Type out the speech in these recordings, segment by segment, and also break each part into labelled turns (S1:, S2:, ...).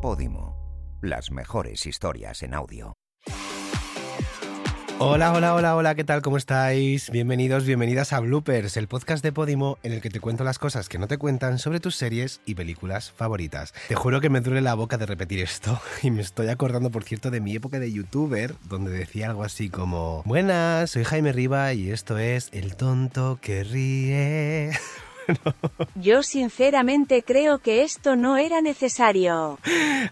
S1: Podimo, las mejores historias en audio.
S2: Hola, hola, hola, hola, ¿qué tal? ¿Cómo estáis? Bienvenidos, bienvenidas a Bloopers, el podcast de Podimo en el que te cuento las cosas que no te cuentan sobre tus series y películas favoritas. Te juro que me duele la boca de repetir esto y me estoy acordando, por cierto, de mi época de youtuber, donde decía algo así como, buenas, soy Jaime Riva y esto es El tonto que ríe.
S3: Yo sinceramente creo que esto no era necesario.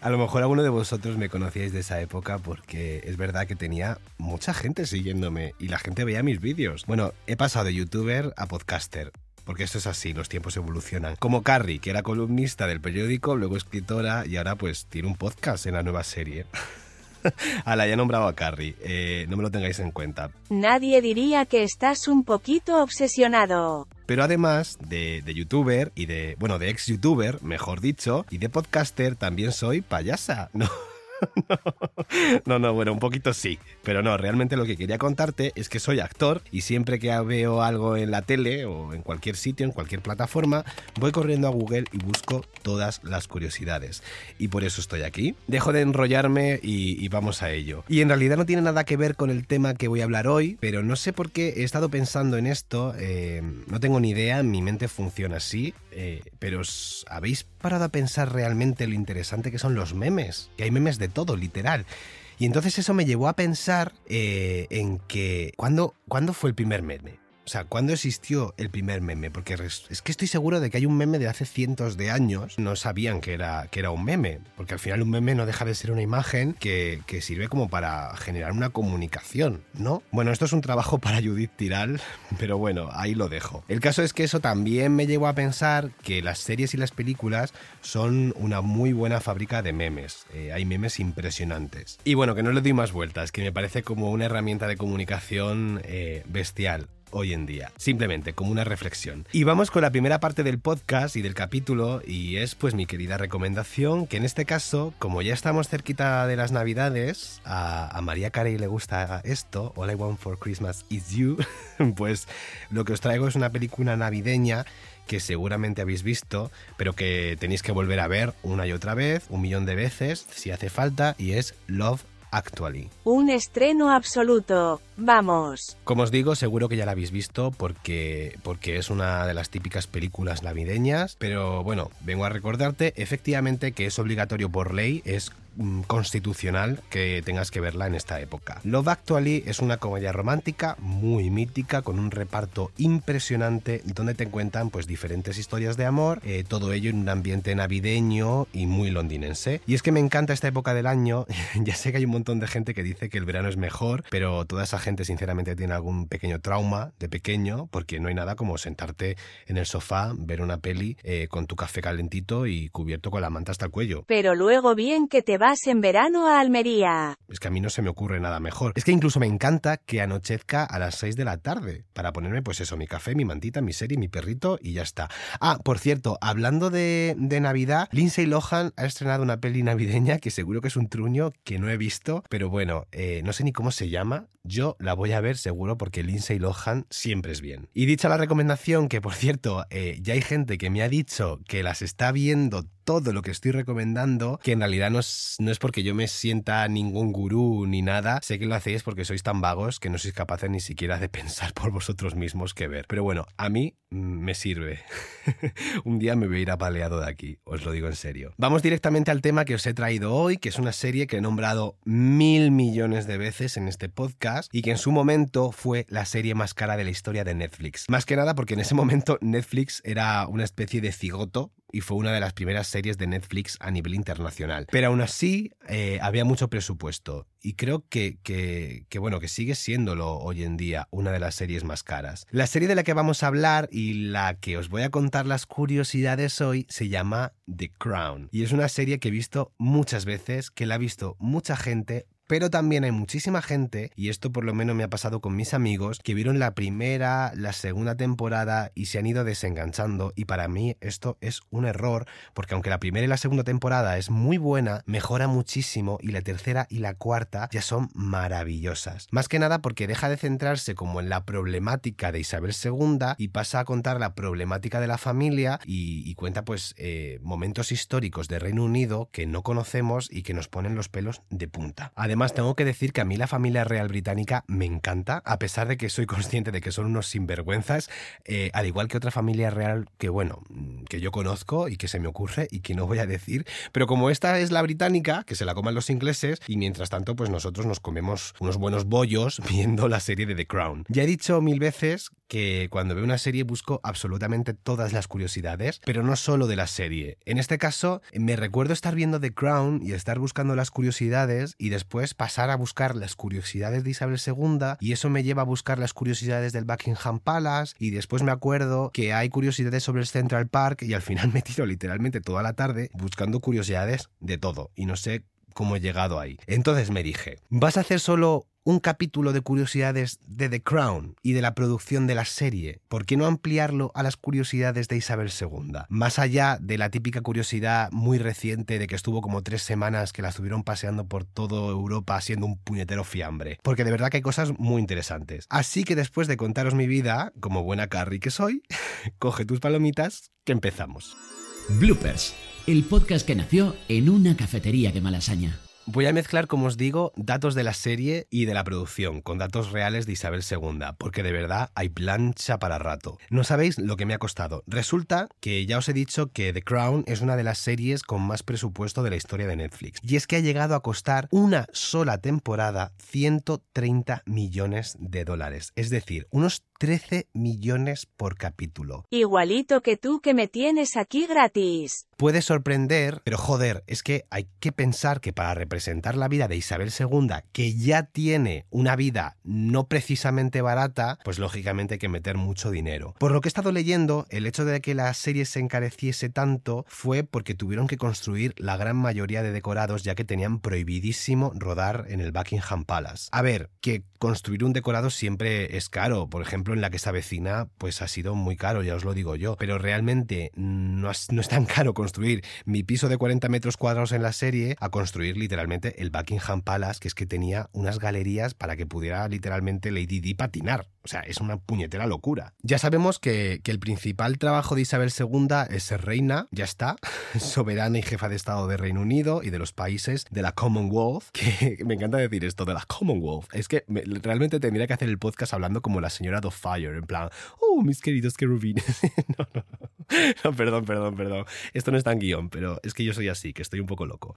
S2: A lo mejor alguno de vosotros me conocíais de esa época porque es verdad que tenía mucha gente siguiéndome y la gente veía mis vídeos. Bueno, he pasado de youtuber a podcaster. Porque esto es así, los tiempos evolucionan. Como Carrie, que era columnista del periódico, luego escritora y ahora pues tiene un podcast en la nueva serie. Ala, ya he nombrado a Carrie. Eh, no me lo tengáis en cuenta.
S3: Nadie diría que estás un poquito obsesionado.
S2: Pero además de, de, youtuber y de, bueno, de ex youtuber, mejor dicho, y de podcaster, también soy payasa. No, no, no, bueno, un poquito sí, pero no, realmente lo que quería contarte es que soy actor y siempre que veo algo en la tele o en cualquier sitio, en cualquier plataforma, voy corriendo a Google y busco todas las curiosidades. Y por eso estoy aquí. Dejo de enrollarme y, vamos a ello. Y en realidad no tiene nada que ver con el tema que voy a hablar hoy, pero no sé por qué he estado pensando en esto, eh, no tengo ni idea, mi mente funciona así, eh, pero ¿habéis parado a pensar realmente lo interesante que son los memes? Que hay memes de todo, literal. Y entonces eso me llevó a pensar eh, en que, ¿cuándo, ¿cuándo fue el primer meme? O sea, ¿cuándo existió el primer meme? Porque es que estoy seguro de que hay un meme de hace cientos de años. No sabían que era, que era un meme. Porque al final un meme no deja de ser una imagen que, que sirve como para generar una comunicación, ¿no? Bueno, esto es un trabajo para Judith Tiral, pero bueno, ahí lo dejo. El caso es que eso también me llevó a pensar que las series y las películas son una muy buena fábrica de memes. Eh, hay memes impresionantes. Y bueno, que no le doy más vueltas, que me parece como una herramienta de comunicación eh, bestial hoy en día. Simplemente como una reflexión. Y vamos con la primera parte del podcast y del capítulo y es pues mi querida recomendación que en este caso, como ya estamos cerquita de las navidades, a, María Carey le gusta esto, All I Want for Christmas is You, pues lo que os traigo es una película navideña que seguramente habéis visto, pero que tenéis que volver a ver una y otra vez, un millón de veces, si hace falta, y es Love Actually.
S3: Un estreno absoluto. Vamos.
S2: Como os digo, seguro que ya la habéis visto porque, porque es una de las típicas películas navideñas, pero bueno, vengo a recordarte efectivamente que es obligatorio por ley, es constitucional que tengas que verla en esta época. Love Actually es una comedia romántica muy mítica con un reparto impresionante donde te cuentan pues diferentes historias de amor, eh, todo ello en un ambiente navideño y muy londinense. Y es que me encanta esta época del año, ya sé que hay un montón de gente que dice que el verano es mejor, pero toda esa gente sinceramente tiene algún pequeño trauma de pequeño porque no hay nada como sentarte en el sofá, ver una peli eh, con tu café calentito y cubierto con la manta hasta el cuello.
S3: Pero luego bien que te va en verano a Almería.
S2: Es que a mí no se me ocurre nada mejor. Es que incluso me encanta que anochezca a las 6 de la tarde para ponerme pues eso, mi café, mi mantita, mi serie, mi perrito y ya está. Ah, por cierto, hablando de, Navidad, Lindsay Lohan ha estrenado una peli navideña que seguro que es un truño que no he visto, pero bueno, eh, no sé ni cómo se llama. Yo la voy a ver seguro porque Lindsay Lohan siempre es bien. Y dicha la recomendación, que por cierto, eh, ya hay gente que me ha dicho que las está viendo todo lo que estoy recomendando, que en realidad no es, no es porque yo me sienta ningún gurú ni nada, sé que lo hacéis porque sois tan vagos que no sois capaces ni siquiera de pensar por vosotros mismos que ver. Pero bueno, a mí me sirve. Un día me voy a ir apaleado de aquí, os lo digo en serio. Vamos directamente al tema que os he traído hoy, que es una serie que he nombrado mil millones de veces en este podcast y que en su momento fue la serie más cara de la historia de Netflix. Más que nada porque en ese momento Netflix era una especie de cigoto y fue una de las primeras series de Netflix a nivel internacional. Pero aún así eh, había mucho presupuesto y creo que, que, bueno, que sigue siéndolo hoy en día una de las series más caras. La serie de la que vamos a hablar y la que os voy a contar las curiosidades hoy se llama The Crown y es una serie que he visto muchas veces, que la ha visto mucha gente, Pero también hay muchísima gente, y esto por lo menos me ha pasado con mis amigos, que vieron la primera, la segunda temporada y se han ido desenganchando. Y para mí esto es un error, porque aunque la primera y la segunda temporada es muy buena, mejora muchísimo y la tercera y la cuarta ya son maravillosas. Más que nada porque deja de centrarse como en la problemática de Isabel II y pasa a contar la problemática de la familia y, cuenta pues eh, momentos históricos de Reino Unido que no conocemos y que nos ponen los pelos de punta. Además tengo que decir que a mí la familia real británica me encanta, a pesar de que soy consciente de que son unos sinvergüenzas, eh, al igual que otra familia real que bueno, que yo conozco y que se me ocurre y que no voy a decir, pero como esta es la británica, que se la coman los ingleses y mientras tanto pues nosotros nos comemos unos buenos bollos viendo la serie de The Crown. Ya he dicho mil veces que cuando veo una serie busco absolutamente todas las curiosidades, pero no solo de la serie. En este caso, me recuerdo estar viendo The Crown y estar buscando las curiosidades y después pasar a buscar las curiosidades de Isabel II y eso me lleva a buscar las curiosidades del Buckingham Palace y después me acuerdo que hay curiosidades sobre el Central Park y al final me tiro literalmente toda la tarde buscando curiosidades de todo y no sé cómo he llegado ahí. Entonces me dije, ¿vas a hacer solo un capítulo de curiosidades de The Crown y de la producción de la serie, ¿por qué no ampliarlo a las curiosidades de Isabel II? Más allá de la típica curiosidad muy reciente de que estuvo como tres semanas que la estuvieron paseando por toda Europa haciendo un puñetero fiambre. Porque de verdad que hay cosas muy interesantes. Así que después de contaros mi vida, como buena Carrie que soy, coge tus palomitas, que empezamos.
S4: Bloopers, el podcast que nació en una cafetería de Malasaña.
S2: Voy a mezclar, como os digo, datos de la serie y de la producción, con datos reales de Isabel II, porque de verdad hay plancha para rato. No sabéis lo que me ha costado. Resulta que ya os he dicho que The Crown es una de las series con más presupuesto de la historia de Netflix. Y es que ha llegado a costar una sola temporada 130 millones de dólares. Es decir, unos 13 millones por capítulo.
S3: Igualito que tú que me tienes aquí gratis.
S2: Puede sorprender, pero joder, es que hay que pensar que para representar la vida de Isabel II, que ya tiene una vida no precisamente barata, pues lógicamente hay que meter mucho dinero. Por lo que he estado leyendo, el hecho de que la serie se encareciese tanto fue porque tuvieron que construir la gran mayoría de decorados ya que tenían prohibidísimo rodar en el Buckingham Palace. A ver, que construir un decorado siempre es caro, por ejemplo, en la que está vecina, pues ha sido muy caro, ya os lo digo yo. Pero realmente no es, no es tan caro construir mi piso de 40 metros cuadrados en la serie a construir literalmente el Buckingham Palace, que es que tenía unas galerías para que pudiera literalmente Lady Di patinar. O sea, es una puñetera locura. Ya sabemos que, que el principal trabajo de Isabel II es ser reina, ya está, soberana y jefa de Estado de Reino Unido y de los países de la Commonwealth, que me encanta decir esto de la Commonwealth. Es que realmente tendría que hacer el podcast hablando como la señora Doff en plan, oh, mis queridos querubines. no, no, no, perdón, perdón, perdón. Esto no está en guion, pero es que yo soy así, que estoy un poco loco.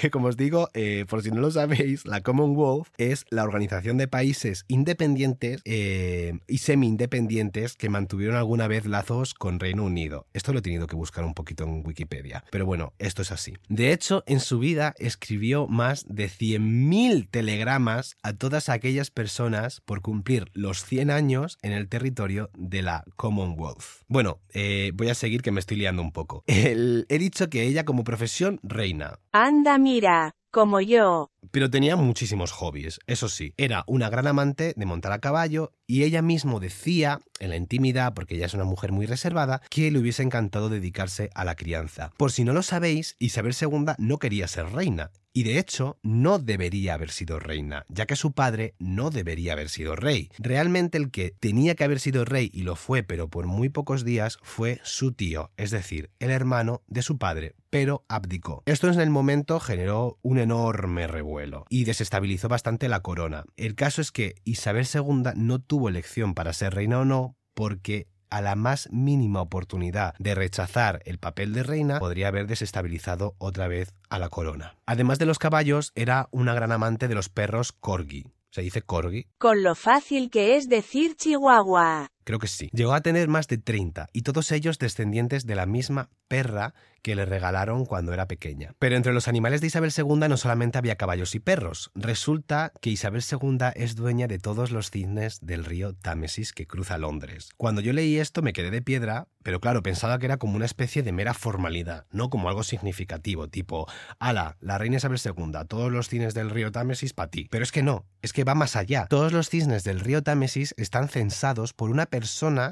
S2: que como os digo, eh, por si no lo sabéis, la Commonwealth es la organización de países independientes eh, y semi-independientes que mantuvieron alguna vez lazos con Reino Unido. Esto lo he tenido que buscar un poquito en Wikipedia, pero bueno, esto es así. De hecho, en su vida escribió más de 100.000 telegramas a todas aquellas personas por cumplir los 100 años en el territorio de la Commonwealth. Bueno, eh, voy a seguir que me estoy liando un poco. he dicho que ella como profesión reina.
S3: Anda, mira, como yo.
S2: Pero tenía muchísimos hobbies, eso sí. Era una gran amante de montar a caballo y ella mismo decía, en la intimidad, porque ella es una mujer muy reservada, que le hubiese encantado dedicarse a la crianza. Por si no lo sabéis, Isabel II no quería ser reina. Y de hecho, no debería haber sido reina, ya que su padre no debería haber sido rey. Realmente el que tenía que haber sido rey y lo fue, pero por muy pocos días, fue su tío, es decir, el hermano de su padre, pero abdicó. Esto en el momento generó un enorme revuelo y desestabilizó bastante la corona. El caso es que Isabel II no tuvo elección para ser reina o no, porque a la más mínima oportunidad de rechazar el papel de reina, podría haber desestabilizado otra vez a la corona. Además de los caballos, era una gran amante de los perros corgi. ¿Se dice corgi?
S3: Con lo fácil que es decir chihuahua.
S2: Creo que sí. Llegó a tener más de 30 y todos ellos descendientes de la misma perra que le regalaron cuando era pequeña. Pero entre los animales de Isabel II no solamente había caballos y perros. Resulta que Isabel II es dueña de todos los cisnes del río Támesis que cruza Londres. Cuando yo leí esto me quedé de piedra, pero claro, pensaba que era como una especie de mera formalidad, no como algo significativo, tipo, ala, la reina Isabel II, todos los cisnes del río Támesis para ti. Pero es que no, es que va más allá. Todos los cisnes del río Támesis están censados por una persona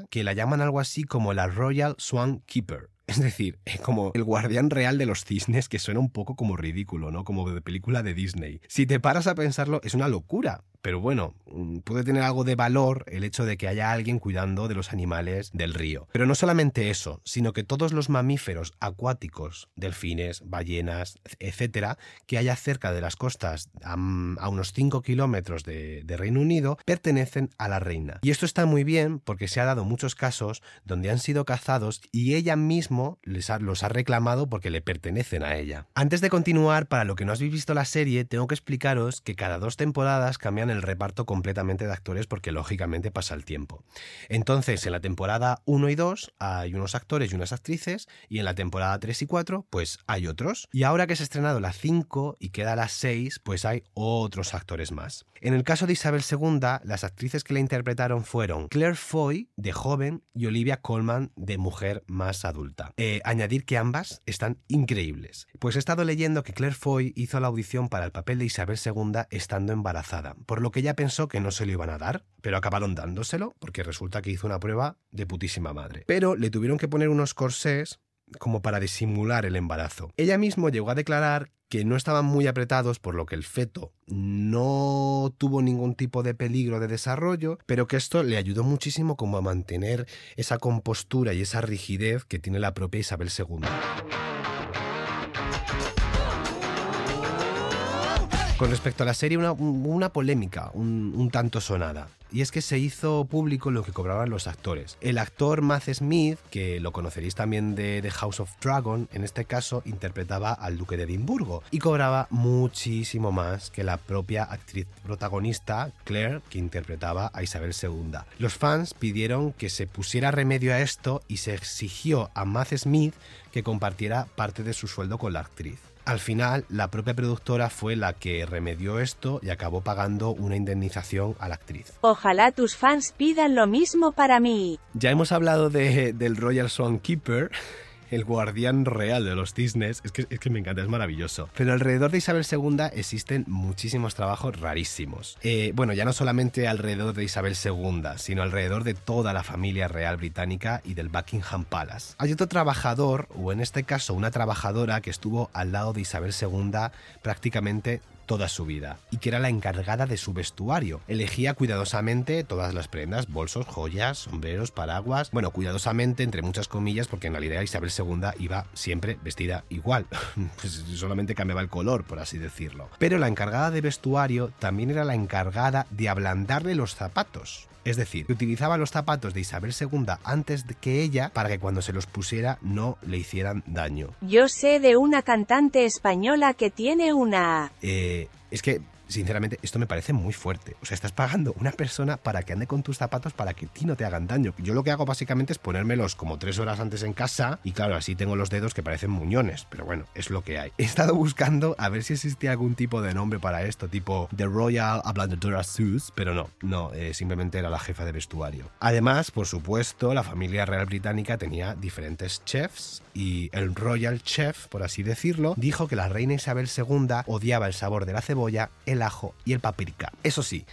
S2: que la llaman algo así como la Royal Swan Keeper. Es decir, como el guardián real de los cisnes, que suena un poco como ridículo, ¿no? Como de película de Disney. Si te paras a pensarlo, es una locura, pero bueno, mm, puede tener algo de valor el hecho de que haya alguien cuidando de los animales del río. Pero no solamente eso, sino que todos los mamíferos acuáticos, delfines, ballenas, etcétera, que haya cerca de las costas a, unos 5 kilómetros de, Reino Unido, pertenecen a la reina. Y esto está muy bien porque se ha dado muchos casos donde han sido cazados y ella mismo les los ha reclamado porque le pertenecen a ella. Antes de continuar, para lo que no habéis visto la serie, tengo que explicaros que cada dos temporadas cambian el reparto completamente de actores porque lógicamente pasa el tiempo. Entonces, en la temporada 1 y 2 hay unos actores y unas actrices y en la temporada 3 y 4 pues hay otros. Y ahora que se ha estrenado la 5 y queda la 6 pues hay otros actores más. En el caso de Isabel II, las actrices que la interpretaron fueron Claire Foy de joven y Olivia Colman de mujer más adulta. Eh, añadir que ambas están increíbles. Pues he estado leyendo que Claire Foy hizo la audición para el papel de Isabel II estando embarazada, lo que ella pensó que no se lo iban a dar, pero acabaron dándoselo porque resulta que hizo una prueba de putísima madre. Pero le tuvieron que poner unos corsés como para disimular el embarazo. Ella mismo llegó a declarar que no estaban muy apretados, por lo que el feto no tuvo ningún tipo de peligro de desarrollo, pero que esto le ayudó muchísimo como a mantener esa compostura y esa rigidez que tiene la propia Isabel II. Con respecto a la serie, una, una polémica un, tanto sonada. Y es que se hizo público lo que cobraban los actores. El actor Matt Smith, que lo conoceréis también de The House of Dragon, en este caso interpretaba al duque de Edimburgo y cobraba muchísimo más que la propia actriz protagonista, Claire, que interpretaba a Isabel II. Los fans pidieron que se pusiera remedio a esto y se exigió a Matt Smith que compartiera parte de su sueldo con la actriz. Al final, la propia productora fue la que remedió esto y acabó pagando una indemnización a la actriz.
S3: Ojalá tus fans pidan lo mismo para mí.
S2: Ya hemos hablado de, del Royal Swan Keeper el guardián real de los cisnes. Es que, es que me encanta, es maravilloso. Pero alrededor de Isabel II existen muchísimos trabajos rarísimos. Eh, bueno, ya no solamente alrededor de Isabel II, sino alrededor de toda la familia real británica y del Buckingham Palace. Hay otro trabajador, o en este caso una trabajadora, que estuvo al lado de Isabel II prácticamente toda su vida y que era la encargada de su vestuario. Elegía cuidadosamente todas las prendas, bolsos, joyas, sombreros, paraguas. Bueno, cuidadosamente entre muchas comillas porque en realidad Isabel II iba siempre vestida igual. pues solamente cambiaba el color, por así decirlo. Pero la encargada de vestuario también era la encargada de ablandarle los zapatos. Es decir, que utilizaba los zapatos de Isabel II antes que ella para que cuando se los pusiera no le hicieran daño.
S3: Yo sé de una cantante española que tiene una...
S2: Eh, es que sinceramente, esto me parece muy fuerte. O sea, estás pagando una persona para que ande con tus zapatos para que a ti no te hagan daño. Yo lo que hago básicamente es ponérmelos como tres horas antes en casa y claro, así tengo los dedos que parecen muñones. Pero bueno, es lo que hay. He estado buscando a ver si existía algún tipo de nombre para esto, tipo The Royal Ablandadora Sus, pero no, no, eh, simplemente era la jefa de vestuario. Además, por supuesto, la familia real británica tenía diferentes chefs y el Royal Chef, por así decirlo, dijo que la reina Isabel II odiaba el sabor de la cebolla, ajo y el paprika. Eso sí,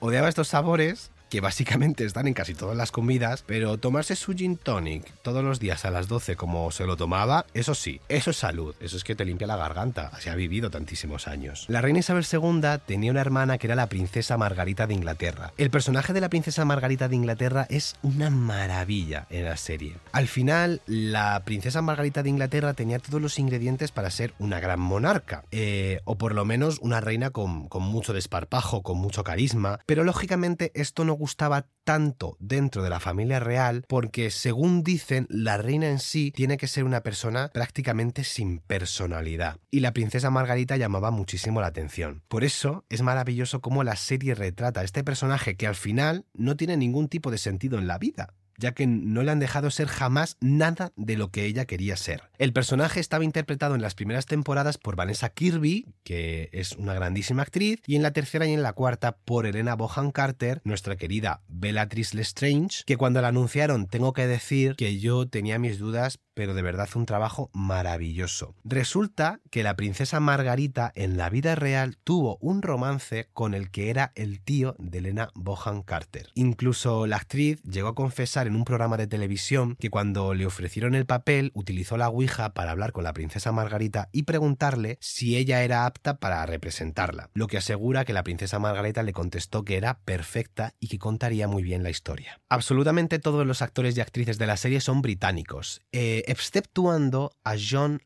S2: odiaba estos sabores que básicamente están en casi todas las comidas, pero tomarse su gin tonic todos los días a las 12 como se lo tomaba, eso sí, eso es salud, eso es que te limpia la garganta, así ha vivido tantísimos años. La reina Isabel II tenía una hermana que era la princesa Margarita de Inglaterra. El personaje de la princesa Margarita de Inglaterra es una maravilla en la serie. Al final, la princesa Margarita de Inglaterra tenía todos los ingredientes para ser una gran monarca, eh, o por lo menos una reina con, con mucho desparpajo, con mucho carisma, pero lógicamente esto no gustaba tanto dentro de la familia real porque, según dicen, la reina en sí tiene que ser una persona prácticamente sin personalidad. Y la princesa Margarita llamaba muchísimo la atención. Por eso es maravilloso cómo la serie retrata a este personaje que al final no tiene ningún tipo de sentido en la vida ya que no le han dejado ser jamás nada de lo que ella quería ser. El personaje estaba interpretado en las primeras temporadas por Vanessa Kirby, que es una grandísima actriz, y en la tercera y en la cuarta por Elena Bohan Carter, nuestra querida Bellatrix Lestrange, que cuando la anunciaron tengo que decir que yo tenía mis dudas pero de verdad un trabajo maravilloso. Resulta que la princesa Margarita en la vida real tuvo un romance con el que era el tío de Elena Bohan Carter. Incluso la actriz llegó a confesar en un programa de televisión que cuando le ofrecieron el papel utilizó la Ouija para hablar con la princesa Margarita y preguntarle si ella era apta para representarla, lo que asegura que la princesa Margarita le contestó que era perfecta y que contaría muy bien la historia. Absolutamente todos los actores y actrices de la serie son británicos. Eh, exceptuando a John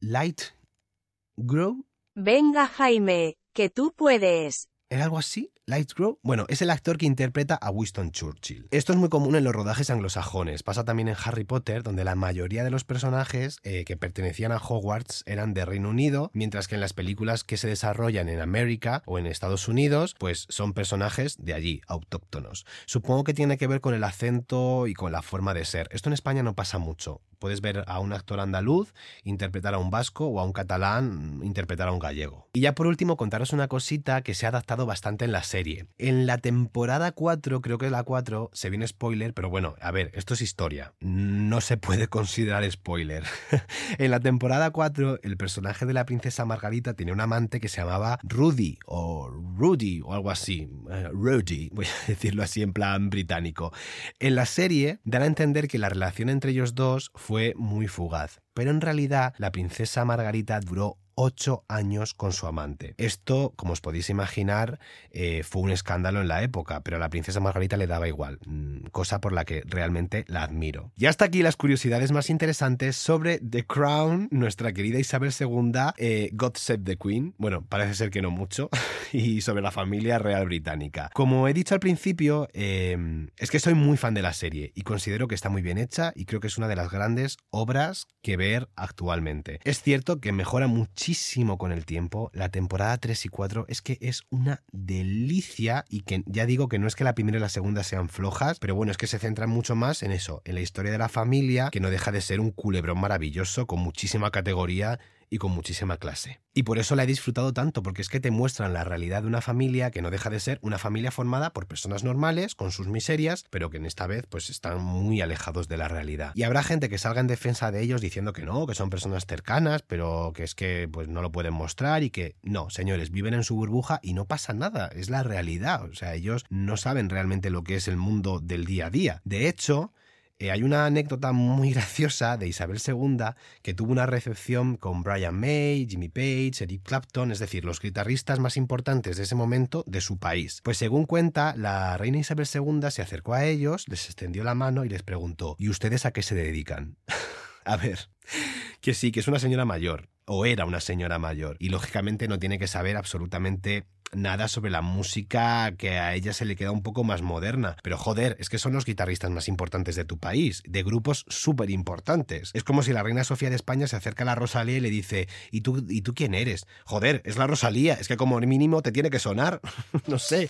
S2: Lightgrove.
S3: Venga Jaime, que tú puedes.
S2: ¿Era algo así? Lightgrove, bueno, es el actor que interpreta a Winston Churchill. Esto es muy común en los rodajes anglosajones. Pasa también en Harry Potter, donde la mayoría de los personajes eh, que pertenecían a Hogwarts eran de Reino Unido, mientras que en las películas que se desarrollan en América o en Estados Unidos, pues son personajes de allí, autóctonos. Supongo que tiene que ver con el acento y con la forma de ser. Esto en España no pasa mucho. Puedes ver a un actor andaluz interpretar a un vasco o a un catalán interpretar a un gallego. Y ya por último contaros una cosita que se ha adaptado bastante en la serie en la temporada 4, creo que es la 4, se viene spoiler, pero bueno, a ver, esto es historia. No se puede considerar spoiler. en la temporada 4, el personaje de la princesa Margarita tenía un amante que se llamaba Rudy o Rudy o algo así. Eh, Rudy, voy a decirlo así en plan británico. En la serie dan a entender que la relación entre ellos dos muy fugaz, pero en realidad la princesa Margarita duró ocho años con su amante. Esto, como os podéis imaginar, eh, fue un escándalo en la época, pero a la princesa Margarita le daba igual, mm, cosa por la que realmente la admiro. Y hasta aquí las curiosidades más interesantes sobre The Crown, nuestra querida Isabel II, eh, God Save the Queen, bueno, parece ser que no mucho, y sobre la familia real británica. Como he dicho al principio, em, es que soy muy fan de la serie y considero que está muy bien hecha y creo que es una de las grandes obras que ver actualmente. Es cierto que mejora muchísimo con el tiempo. La temporada 3 y 4 es que es una delicia y que ya digo que no es que la primera y la segunda sean flojas, pero bueno, es que se centran mucho más en eso, en la historia de la familia, que no deja de ser un culebrón maravilloso con muchísima categoría y con muchísima clase. Y por eso la he disfrutado tanto, porque es que te muestran la realidad de una familia que no deja de ser una familia formada por personas normales, con sus miserias, pero que en esta vez pues están muy alejados de la realidad. Y habrá gente que salga en defensa de ellos diciendo que no, que son personas cercanas, pero que es que pues no lo pueden mostrar y que no, señores, viven en su burbuja y no pasa nada, es la realidad, o sea, ellos no saben realmente lo que es el mundo del día a día. De hecho, eh, hay una anécdota muy graciosa de Isabel II que tuvo una recepción con Brian May, Jimmy Page, Eric Clapton, es decir, los guitarristas más importantes de ese momento de su país. Pues según cuenta, la reina Isabel II se acercó a ellos, les extendió la mano y les preguntó, ¿y ustedes a qué se dedican? a ver, que sí, que es una señora mayor, o era una señora mayor, y lógicamente no tiene que saber absolutamente nada sobre la música que a ella se le queda un poco más moderna. Pero joder, es que son los guitarristas más importantes de tu país, de grupos súper importantes. Es como si la reina Sofía de España se acerca a la Rosalía y le dice, ¿y tú, ¿y tú quién eres? Joder, es la Rosalía, es que como mínimo te tiene que sonar. no sé.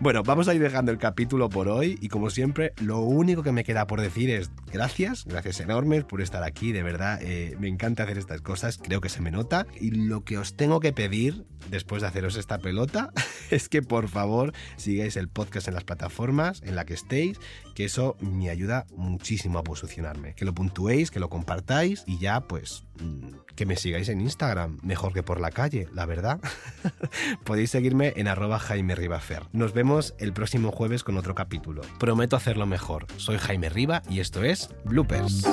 S2: Bueno, vamos a ir dejando el capítulo por hoy y como siempre, lo único que me queda por decir es gracias, gracias enormes por estar aquí, de verdad, eh, me encanta hacer estas cosas, creo que se me nota. Y lo que os tengo que pedir después de haceros esta pelota es que por favor sigáis el podcast en las plataformas en la que estéis, que eso me ayuda muchísimo a posicionarme, que lo puntuéis, que lo compartáis y ya pues mm, que me sigáis en Instagram, mejor que por la calle, la verdad. Podéis seguirme en arroba Jaime Ribafer. Nos vemos el próximo jueves con otro capítulo. Prometo hacerlo mejor. Soy Jaime Riba y esto es Bloopers.